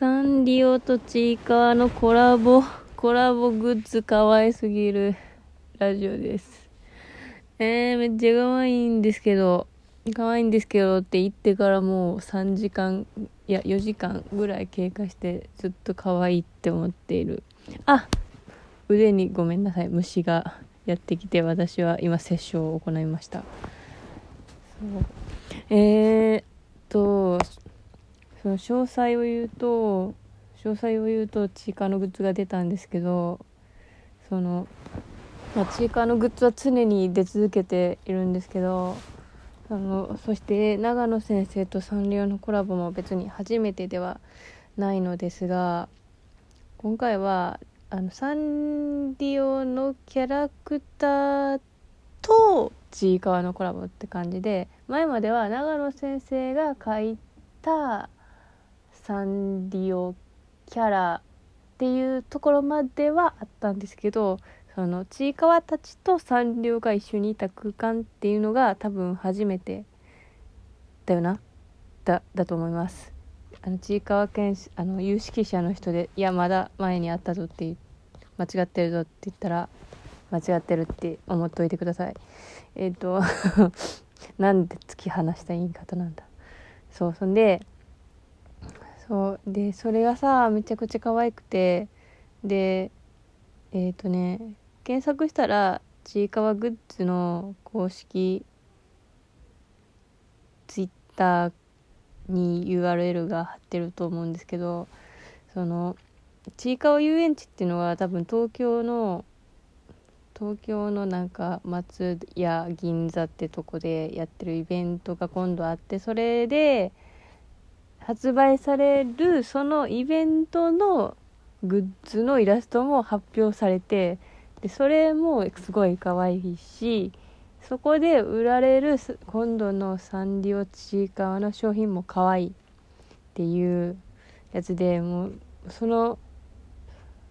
サンリオとちいかわのコラボ、コラボグッズ可愛すぎるラジオです。えー、めっちゃ可愛いんですけど、可愛いんですけどって言ってからもう3時間、いや4時間ぐらい経過してずっと可愛いって思っている。あ腕にごめんなさい、虫がやってきて私は今接種を行いました。そうえー、っと、その詳細を言うと詳細を言うとチーカーのグッズが出たんですけどその、まあ、チーカーのグッズは常に出続けているんですけどそのそして長野先生とサンリオのコラボも別に初めてではないのですが今回はあのサンリオのキャラクターとちいかわのコラボって感じで前までは長野先生が描いたサンリオキャラっていうところまではあったんですけどそのちいかわたちとサンリオが一緒にいた空間っていうのが多分初めてだよなだだと思います。あのちいかわ県あの有識者の人で「いやまだ前にあったぞ」って間違ってるぞって言ったら間違ってるって思っておいてください。えっ、ー、となんで突き放した言い方なんだ。そうそんでそう。でそれがさめちゃくちゃ可愛くて。でえっ、ー、とね検索したらちいかわグッズの公式ツイッターに URL が貼ってると思うんですけどそのちいかわ遊園地っていうのは多分東京の東京のなんか松屋銀座ってとこでやってるイベントが今度あってそれで発売されるそのイベントのグッズのイラストも発表されてでそれもすごい可愛いしそこで売られる今度のサンリオちいかわの商品も可愛いっていうやつでもうその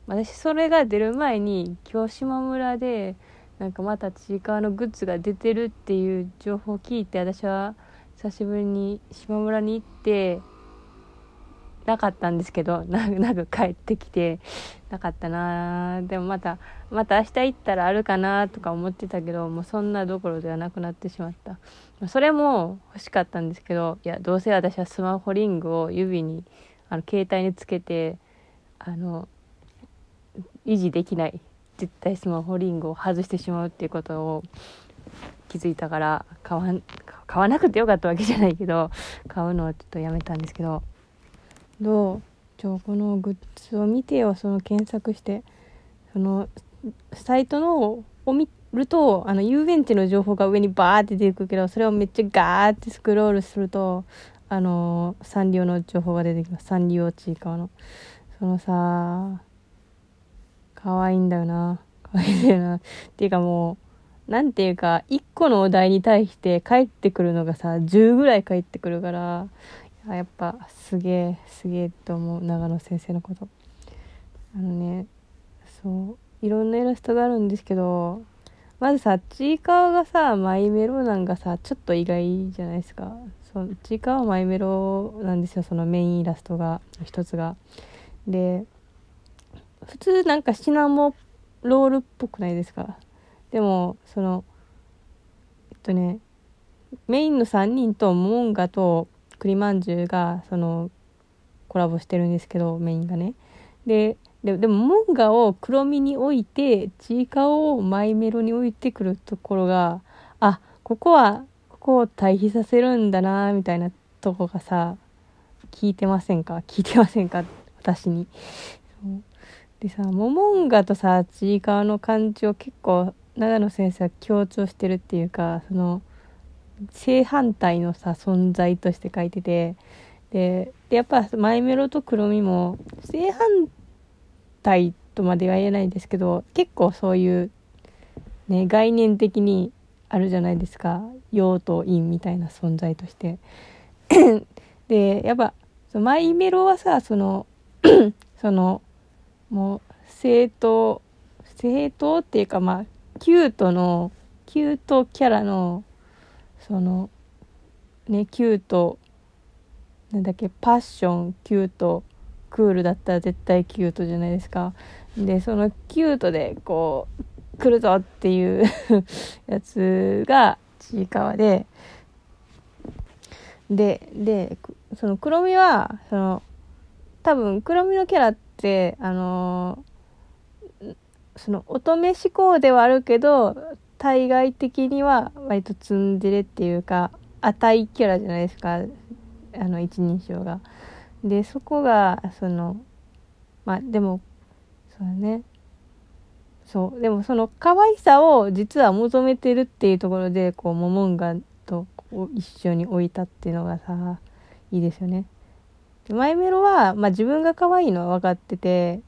私それが出る前に今日島村でなんかまたちいかわのグッズが出てるっていう情報を聞いて私は久しぶりに島村に行ってなかったんですけど なんか帰ってきてなかったな。でもまたまた明日行ったらあるかなとか思ってたけどもうそんなどころではなくなってしまった。それも欲しかったんですけどいやどうせ私はスマホリングを指にあの携帯につけてあの維持できない絶対スマホリングを外してしまうっていうことを気づいたから買わ買わなくてよかったわけじゃないけど買うのはちょっとやめたんですけどどうちょこのグッズを見てよその検索して。そのサイトのを見るとあの遊園地の情報が上にバーって出てくるけどそれをめっちゃガーってスクロールするとあのサンリオの情報が出てきます。サンリオちいかわの。そのさ可愛いんだよな。可愛いいんだよな。っていうかもうなんていうか1個のお題に対して帰ってくるのがさ10ぐらい返ってくるからあやっぱすげえすげえと思う長野先生のこと。あのねそういろんなイラストがあるんですけどまずさちいかわがさマイメロなんかさちょっと意外じゃないですか。そうちいかわマイメロなんですよそのメインイラストが一つが。で普通なんかシナモロールっぽくないですか。でもそのえっとねメインの3人とモンガと栗まんじゅうがそのコラボしてるんですけどメインがね。でででもモンガを黒身に置いてちいかをマイメロに置いてくるところがあここはここを対比させるんだなみたいなとこがさ聞いてませんか？聞いてませんか？私に。でさモモンガとさちいかわの感じを結構長野先生は強調してるっていうかその正反対のさ存在として書いててでやっぱマイメロと黒みも正反対とまでは言えないですけど結構そういうね概念的にあるじゃないですか。陽と陰みたいな存在として。でやっぱそのマイメロはさその そのもう正当正当っていうかまあキュートのキュートキャラのそのねキュートなんだっけパッションキュートクールだったら絶対キュートじゃないですか。でそのキュートでこう来るぞっていう やつがちいかわでででその黒みはその多分黒みのキャラってあのその乙女思考ではあるけど対外的には割とツンデレっていうか値キャラじゃないですかあの一人称が。でそこがそのまあでもそうだねそうでもその可愛さを実は求めてるっていうところでこうモモンガと一緒に置いたっていうのがさいいですよね。マイメロは、まあ、自分が可愛いのは分かってて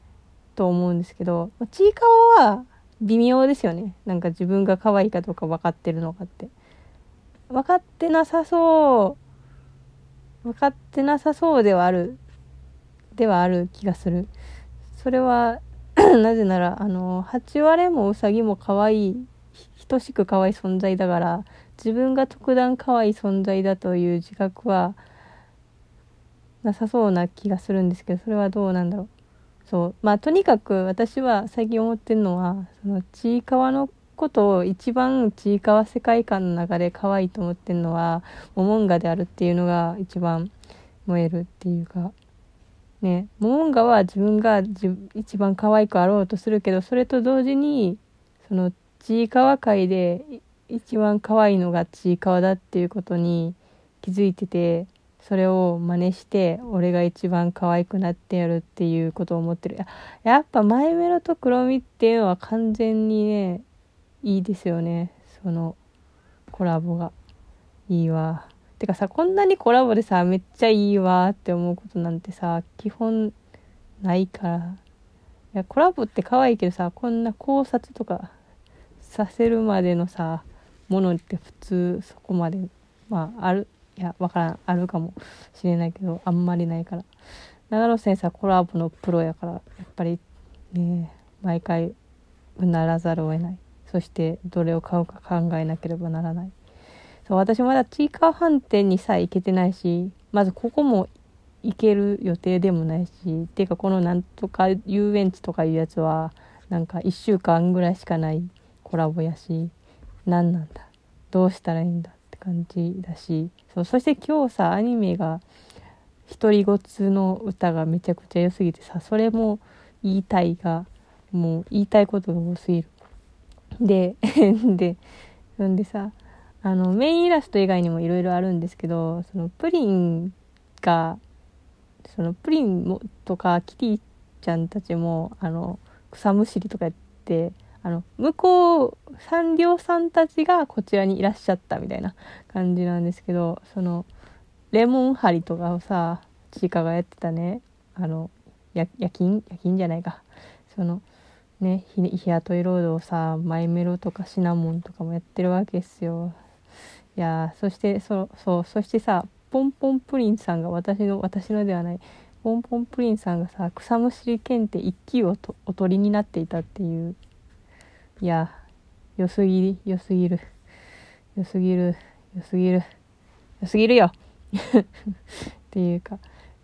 と思うんですけどちいかわは微妙ですよね。なんか自分が可愛いかどうか分かってるのかって。分かってなさそう。分かってなさそうではある。ではある気がする。それは なぜならあの8割もうさぎも可愛い等しく可愛い存在だから自分が特段可愛い存在だという自覚はなさそうな気がするんですけどそれはどうなんだろう。そう。まあとにかく私は最近思ってるのはそのちいかわのことを一番ちいかわ世界観の中で可愛いと思ってるのはモモンガであるっていうのが一番燃えるっていうか。ね。モモンガは自分が一番可愛くあろうとするけどそれと同時にそのちいかわ界で一番可愛いのがちいかわだっていうことに気づいててそれを真似して俺が一番可愛くなってやるっていうことを思ってる。やっぱマイメロと黒みっていうのは完全にねいいですよね。そのコラボがいいわ。てかさこんなにコラボでさめっちゃいいわって思うことなんてさ基本ないから。いやコラボって可愛いけどさこんな考察とかさせるまでのさものって普通そこまでまあある。いや、わからん。あるかもしれないけど、あんまりないから。長野先生はコラボのプロやから、やっぱりね、毎回うならざるを得ない。そしてどれを買うか考えなければならない。そう私まだチーカー飯店にさえ行けてないし、まずここも行ける予定でもないし、っていうかこのなんとか遊園地とかいうやつは、なんか1週間ぐらいしかないコラボやし、何なんだ？どうしたらいいんだ？感じだしそうそして今日さアニメが独り言の歌がめちゃくちゃ良すぎてさそれも言いたいがもう言いたいことが多すぎる。で でんでさあのメインイラスト以外にもいろいろあるんですけどそのプリンがそのプリンもとかキティちゃんたちもあの草むしりとかやってあの向こうサンリオさんたちがこちらにいらっしゃったみたいな感じなんですけどそのレモン針とかをさちいかがやってたね。あのや夜勤？夜勤じゃないか。そのね日雇い労働をさマイメロとかシナモンとかもやってるわけですよ。いやそしてそそうそしてさポンポンプリンさんが私の私のではない。ポンポンプリンさんがさ草むしり検定1級をおとりになっていたっていういや良すぎ良すぎる。良すぎる良すぎる。良すぎるよ。っていうか、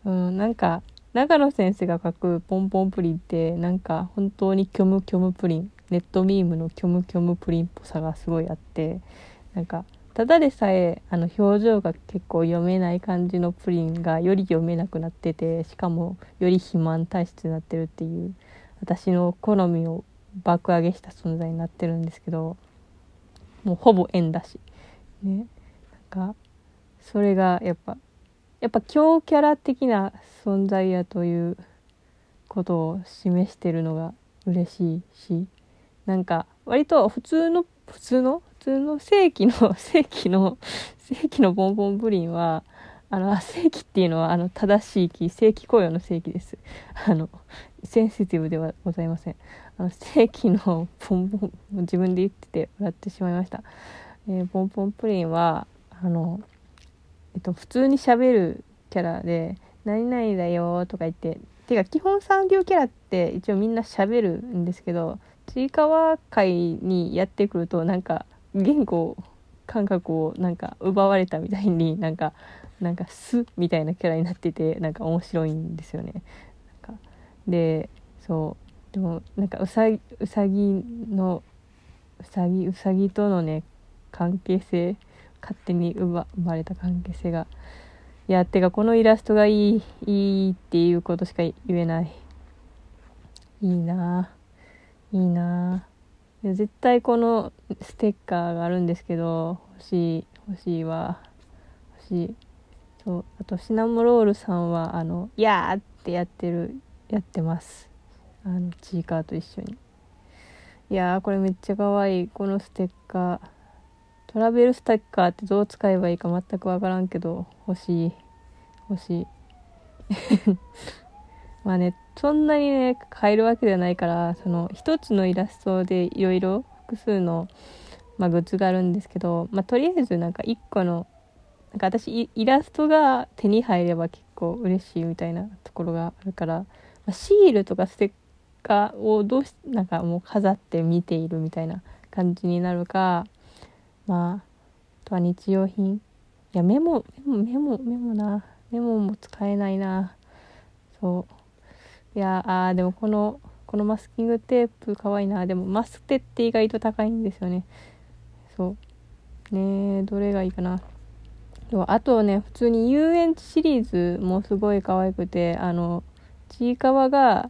うん、なんか長野先生が書くポンポンプリンってなんか本当に虚無虚無プリン。ネットミームの虚無虚無プリンっぽさがすごいあってなんかただでさえあの表情が結構読めない感じのプリンがより読めなくなっててしかもより肥満体質になってるっていう私の好みを爆上げした存在になってるんですけどもうほぼ円だし。ね。なんかそれがやっぱやっぱ強キャラ的な存在やということを示してるのが嬉しいしなんか割と普通の普通の普通の正規の 正規の正規のボンボンプリンはあの正規っていうのはあの正しい木正規雇用の正規です。あのセンシティブではございません。あの正規のポンポン自分で言ってて笑ってしまいました、えー、ポンポンプリンはあのえっと普通にしゃべるキャラで「何々だよ」とか言ってていうか基本産業キャラって一応みんなしゃべるんですけどちいかわ界にやってくるとなんか言語感覚をなんか奪われたみたいになんかなんか「す」みたいなキャラになっててなんか面白いんですよね。でそう。でもなんかうさぎうさぎのうさぎうさぎとのね関係性勝手に生まれた関係性がいやてかこのイラストがいいいいっていうことしか言えない。いいないいな絶対このステッカーがあるんですけど欲しい欲しいわ。欲しい。そうあとシナモロールさんはあの「やー!」ってやってるやってます。あのチーカーと一緒に。いやーこれめっちゃ可愛い。このステッカー。トラベルステッカーってどう使えばいいか全く分からんけど欲しい。欲しい。まあねそんなにね買えるわけではないからその一つのイラストでいろいろ複数の、まあ、グッズがあるんですけど、まあ、とりあえずなんか1個のなんか私イラストが手に入れば結構嬉しいみたいなところがあるから、まあ、シールとかステッカーをどうしなんかもう飾って見ているみたいな感じになるかまああとは日用品。いやメモメモメモメモな。メモも使えないな。そう。いやあでもこのこのマスキングテープかわいいな。でもマステって意外と高いんですよね。そう。ねどれがいいかな。あとね普通に遊園地シリーズもすごい可愛くてあのちいかわが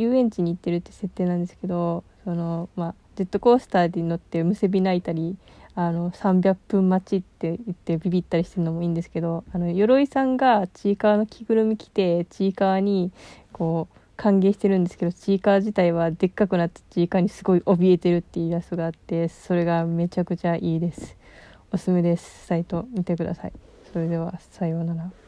遊園地に行ってるって設定なんですけどそのまあジェットコースターに乗ってむせび泣いたりあの300分待ちって言ってビビったりしてるのもいいんですけどあの鎧さんがちいかわの着ぐるみ着てちいかわにこう歓迎してるんですけどちいかわ自体はでっかくなってちいかわにすごい怯えてるっていうイラストがあってそれがめちゃくちゃいいです。おすすめです。サイト見てください。それではさようなら。